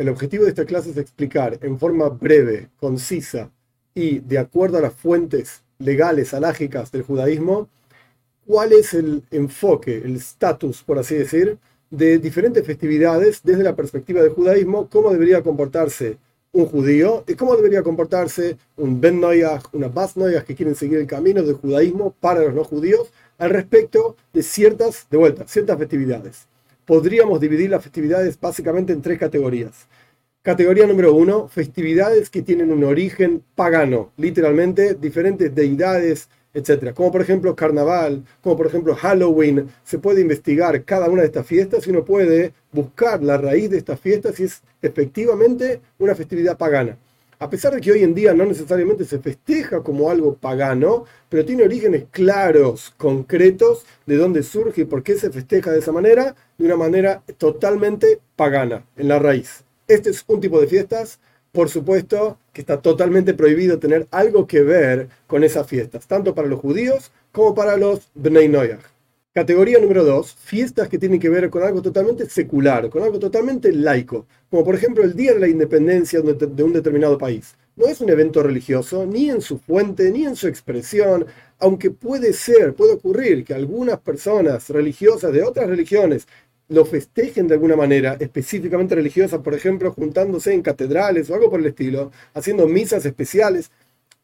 El objetivo de esta clase es explicar en forma breve, concisa y de acuerdo a las fuentes legales, alágicas del judaísmo, cuál es el enfoque, el estatus, por así decir, de diferentes festividades desde la perspectiva del judaísmo, cómo debería comportarse un judío y cómo debería comportarse un Ben Noyah, una Bas Noyah que quieren seguir el camino del judaísmo para los no judíos al respecto de ciertas, de ciertas festividades. Podríamos dividir las festividades básicamente en tres categorías. Categoría número uno, festividades que tienen un origen pagano, literalmente diferentes deidades, etc. Como por ejemplo carnaval, como por ejemplo Halloween. Se puede investigar cada una de estas fiestas y uno puede buscar la raíz de estas fiestas si es efectivamente una festividad pagana. A pesar de que hoy en día no necesariamente se festeja como algo pagano, pero tiene orígenes claros, concretos, de dónde surge y por qué se festeja de esa manera, de una manera totalmente pagana, en la raíz. Este es un tipo de fiestas por supuesto que está totalmente prohibido tener algo que ver con esas fiestas, tanto para los judíos como para los Bnei. Categoría número dos, fiestas que tienen que ver con algo totalmente secular, con algo totalmente laico, como por ejemplo el Día de la Independencia de un determinado país. No es un evento religioso, ni en su fuente, ni en su expresión, aunque puede ser, puede ocurrir que algunas personas religiosas de otras religiones lo festejen de alguna manera, específicamente religiosa, por ejemplo, juntándose en catedrales o algo por el estilo, haciendo misas especiales,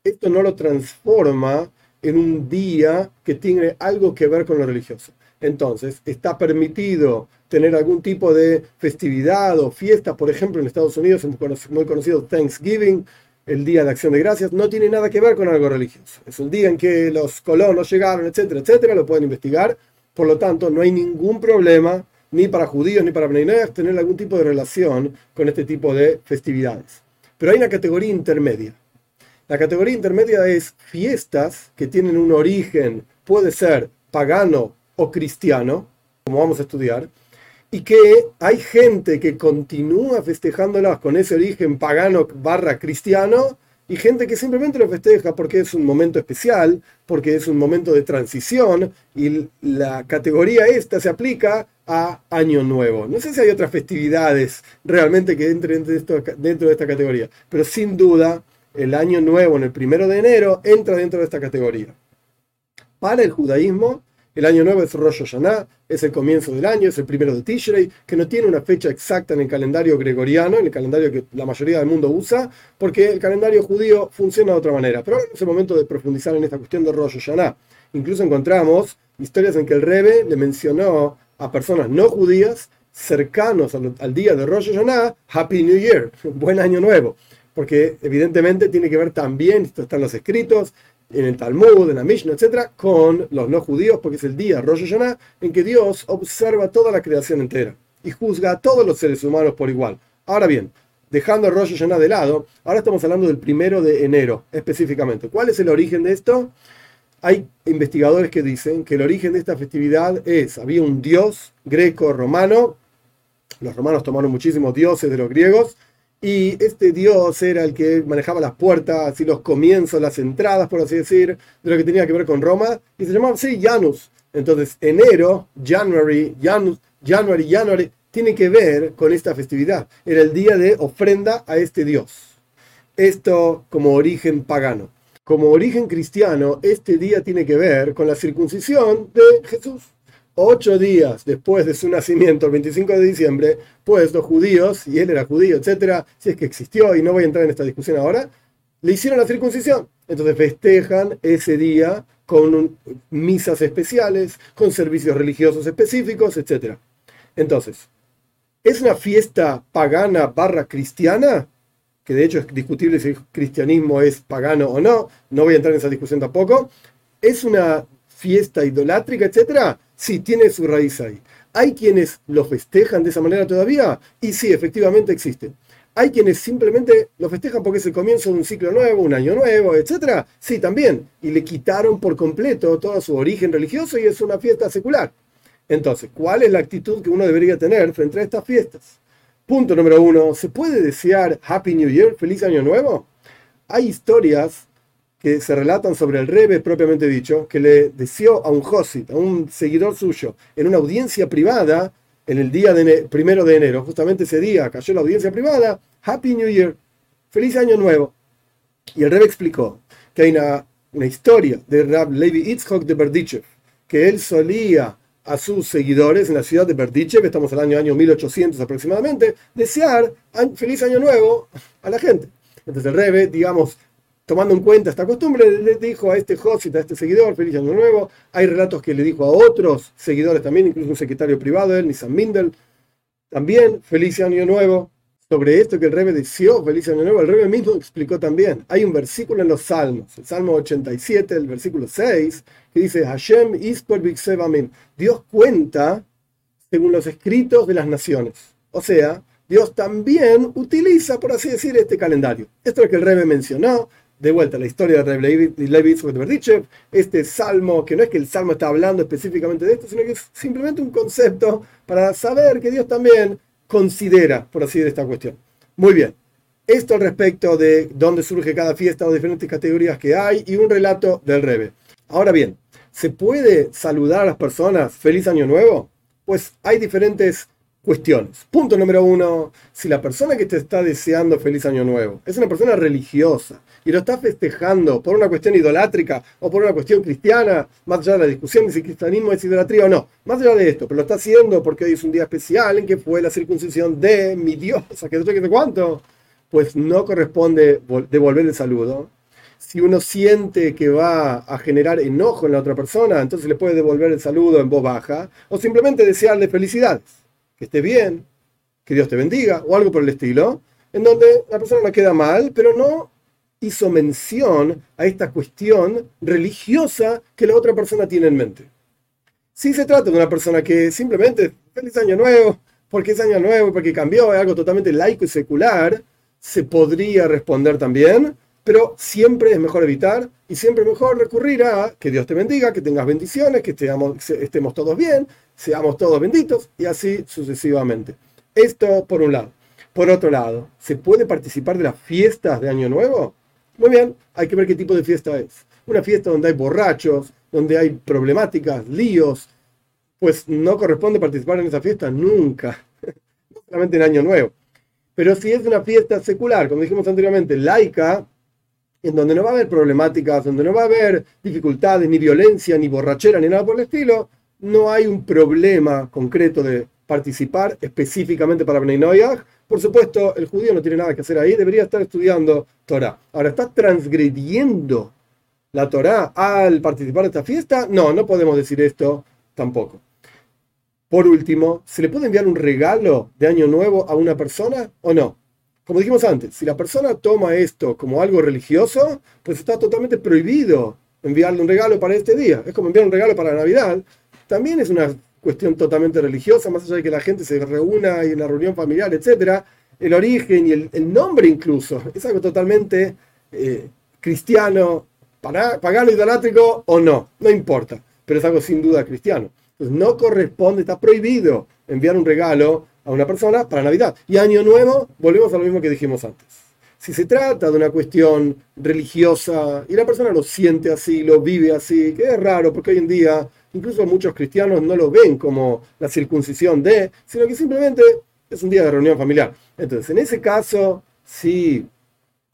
esto no lo transforma en un día que tiene algo que ver con lo religioso. Entonces, está permitido tener algún tipo de festividad o fiesta, por ejemplo, en Estados Unidos es muy conocido Thanksgiving, el Día de Acción de Gracias, no tiene nada que ver con algo religioso. Es un día en que los colonos llegaron, etcétera, etcétera, lo pueden investigar. Por lo tanto, no hay ningún problema ni para judíos ni para Bnei tener algún tipo de relación con este tipo de festividades. Pero hay una categoría intermedia. La categoría intermedia es fiestas que tienen un origen, puede ser pagano o cristiano, como vamos a estudiar, y que hay gente que continúa festejándolas con ese origen pagano barra cristiano, y gente que simplemente lo festeja porque es un momento especial, porque es un momento de transición, y la categoría esta se aplica a Año Nuevo. No sé si hay otras festividades realmente que entren dentro de esta categoría, pero sin duda el Año Nuevo en el primero de enero entra dentro de esta categoría. Para el judaísmo, el año nuevo es Rosh Hashanah, es el comienzo del año, es el primero de Tishrei, que no tiene una fecha exacta en el calendario gregoriano, en el calendario que la mayoría del mundo usa, porque el calendario judío funciona de otra manera. Pero ahora es el momento de profundizar en esta cuestión de Rosh Hashanah. Incluso encontramos historias en que el Rebbe le mencionó a personas no judías cercanos al, día de Rosh Hashanah, Happy New Year, buen año nuevo, porque evidentemente tiene que ver también, esto está en los escritos, en el Talmud, en la Mishnah, etc., con los no judíos, porque es el día Rosh Hashanah en que Dios observa toda la creación entera y juzga a todos los seres humanos por igual. Ahora bien, dejando a Rosh Hashanah de lado, ahora estamos hablando del primero de enero específicamente. ¿Cuál es el origen de esto? Hay investigadores que dicen que el origen de esta festividad es, había un dios greco-romano, los romanos tomaron muchísimos dioses de los griegos, y este dios era el que manejaba las puertas y los comienzos, las entradas, por así decir, de lo que tenía que ver con Roma, y se llamaba así Janus. Entonces, enero, January, Janus, January, January, tiene que ver con esta festividad. Era el día de ofrenda a este dios. Esto como origen pagano. Como origen cristiano, este día tiene que ver con la circuncisión de Jesús ocho días después de su nacimiento, el 25 de diciembre, pues los judíos, y él era judío, etcétera, si es que existió, y no voy a entrar en esta discusión ahora, le hicieron la circuncisión. Entonces festejan ese día con misas especiales, con servicios religiosos específicos, etcétera. Entonces, ¿es una fiesta pagana barra cristiana? Que de hecho es discutible si el cristianismo es pagano o no, no voy a entrar en esa discusión tampoco. ¿Es una fiesta idolátrica, etcétera? Sí, tiene su raíz ahí. ¿Hay quienes lo festejan de esa manera todavía? Y sí, efectivamente existen. ¿Hay quienes simplemente lo festejan porque es el comienzo de un ciclo nuevo, un año nuevo, etcétera? Sí, también. Y le quitaron por completo todo su origen religioso y es una fiesta secular. Entonces, ¿cuál es la actitud que uno debería tener frente a estas fiestas? Punto número uno, ¿se puede desear Happy New Year, feliz año nuevo? Hay historias que se relatan sobre el Rebe propiamente dicho, que le deseó a un Josit, a un seguidor suyo, en una audiencia privada, en el día de primero de enero, justamente ese día cayó la audiencia privada, Happy New Year, feliz año nuevo. Y el Rebbe explicó que hay una, una historia de Rab Levi Itzhok de Berdichev, que él solía a sus seguidores en la ciudad de Berdichev, estamos el año, año 1800 aproximadamente, desear feliz año nuevo a la gente. Entonces el Rebbe, digamos, tomando en cuenta esta costumbre, le dijo a este Josit, a este seguidor, feliz año nuevo. Hay relatos que le dijo a otros seguidores también, incluso un secretario privado él, Nissan Mindel, también feliz año nuevo. Sobre esto que el Rebbe deseó, feliz año nuevo, el Rebbe mismo explicó también. Hay un versículo en los Salmos, el Salmo 87, el versículo 6, que dice, Hashem ispor Dios cuenta según los escritos de las naciones. O sea, Dios también utiliza, por así decir, este calendario. Esto es lo que el Rebbe mencionó, de vuelta la historia de Levi Berdichev, este salmo, que no es que el salmo está hablando específicamente de esto, sino que es simplemente un concepto para saber que Dios también considera, por así decir, esta cuestión. Muy bien. Esto al respecto de dónde surge cada fiesta o diferentes categorías que hay y un relato del Rebe. Ahora bien, ¿se puede saludar a las personas feliz año nuevo? Pues hay diferentes cuestiones. Punto número uno, si la persona que te está deseando feliz año nuevo es una persona religiosa y lo está festejando por una cuestión idolátrica o por una cuestión cristiana, más allá de la discusión de si cristianismo es idolatría o no, más allá de esto, pero lo está haciendo porque hoy es un día especial en que fue la circuncisión de mi Dios, que no sé cuánto, pues no corresponde devolver el saludo. Si uno siente que va a generar enojo en la otra persona, entonces le puede devolver el saludo en voz baja o simplemente desearle felicidades que esté bien, que Dios te bendiga, o algo por el estilo, en donde la persona no queda mal, pero no hizo mención a esta cuestión religiosa que la otra persona tiene en mente. Si se trata de una persona que simplemente, feliz año nuevo, porque es año nuevo, porque cambió, es algo totalmente laico y secular, se podría responder también, pero siempre es mejor evitar y siempre mejor recurrir a que Dios te bendiga, que tengas bendiciones, que estemos, estemos todos bien, seamos todos benditos y así sucesivamente. Esto por un lado. Por otro lado, ¿se puede participar de las fiestas de Año Nuevo? Muy bien, hay que ver qué tipo de fiesta es. Una fiesta donde hay borrachos, donde hay problemáticas, líos, pues no corresponde participar en esa fiesta nunca, no solamente en Año Nuevo. Pero si es una fiesta secular, como dijimos anteriormente, laica, en donde no va a haber problemáticas, donde no va a haber dificultades, ni violencia, ni borrachera, ni nada por el estilo, no hay un problema concreto de participar específicamente para Bnei Por supuesto, el judío no tiene nada que hacer ahí, debería estar estudiando Torah. Ahora, ¿está transgrediendo la Torah al participar de esta fiesta? No, no podemos decir esto tampoco. Por último, ¿se le puede enviar un regalo de Año Nuevo a una persona o no? Como dijimos antes, si la persona toma esto como algo religioso, pues está totalmente prohibido enviarle un regalo para este día. Es como enviar un regalo para Navidad también es una cuestión totalmente religiosa, más allá de que la gente se reúna y en la reunión familiar, etc. El origen y el, nombre incluso es algo totalmente eh, cristiano, pagano, idolátrico o no, no importa, pero es algo sin duda cristiano. Entonces no corresponde, está prohibido enviar un regalo a una persona para Navidad. Y Año Nuevo, volvemos a lo mismo que dijimos antes. Si se trata de una cuestión religiosa y la persona lo siente así, lo vive así, que es raro porque hoy en día Incluso muchos cristianos no lo ven como la circuncisión de, sino que simplemente es un día de reunión familiar. Entonces, en ese caso, si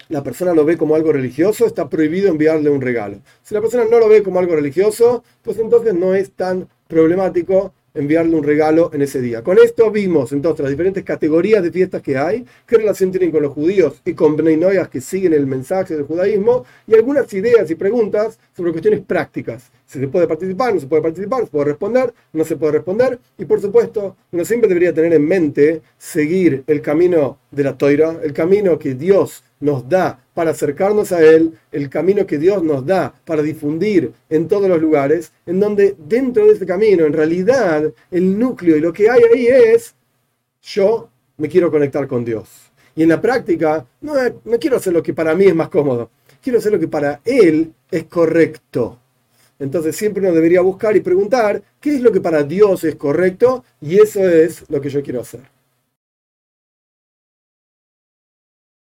la persona lo ve como algo religioso, está prohibido enviarle un regalo. Si la persona no lo ve como algo religioso, pues entonces no es tan problemático enviarle un regalo en ese día. Con esto vimos entonces las diferentes categorías de fiestas que hay, qué relación tienen con los judíos y con Bnei que siguen el mensaje del judaísmo, y algunas ideas y preguntas sobre cuestiones prácticas. Se puede participar, no se puede participar, se puede responder, no se puede responder, y por supuesto, uno siempre debería tener en mente seguir el camino de la toira, el camino que Dios nos da para acercarnos a Él, el camino que Dios nos da para difundir en todos los lugares, en donde dentro de este camino, en realidad, el núcleo y lo que hay ahí es, yo me quiero conectar con Dios. Y en la práctica, no, no quiero hacer lo que para mí es más cómodo, quiero hacer lo que para Él es correcto. Entonces siempre uno debería buscar y preguntar qué es lo que para Dios es correcto y eso es lo que yo quiero hacer.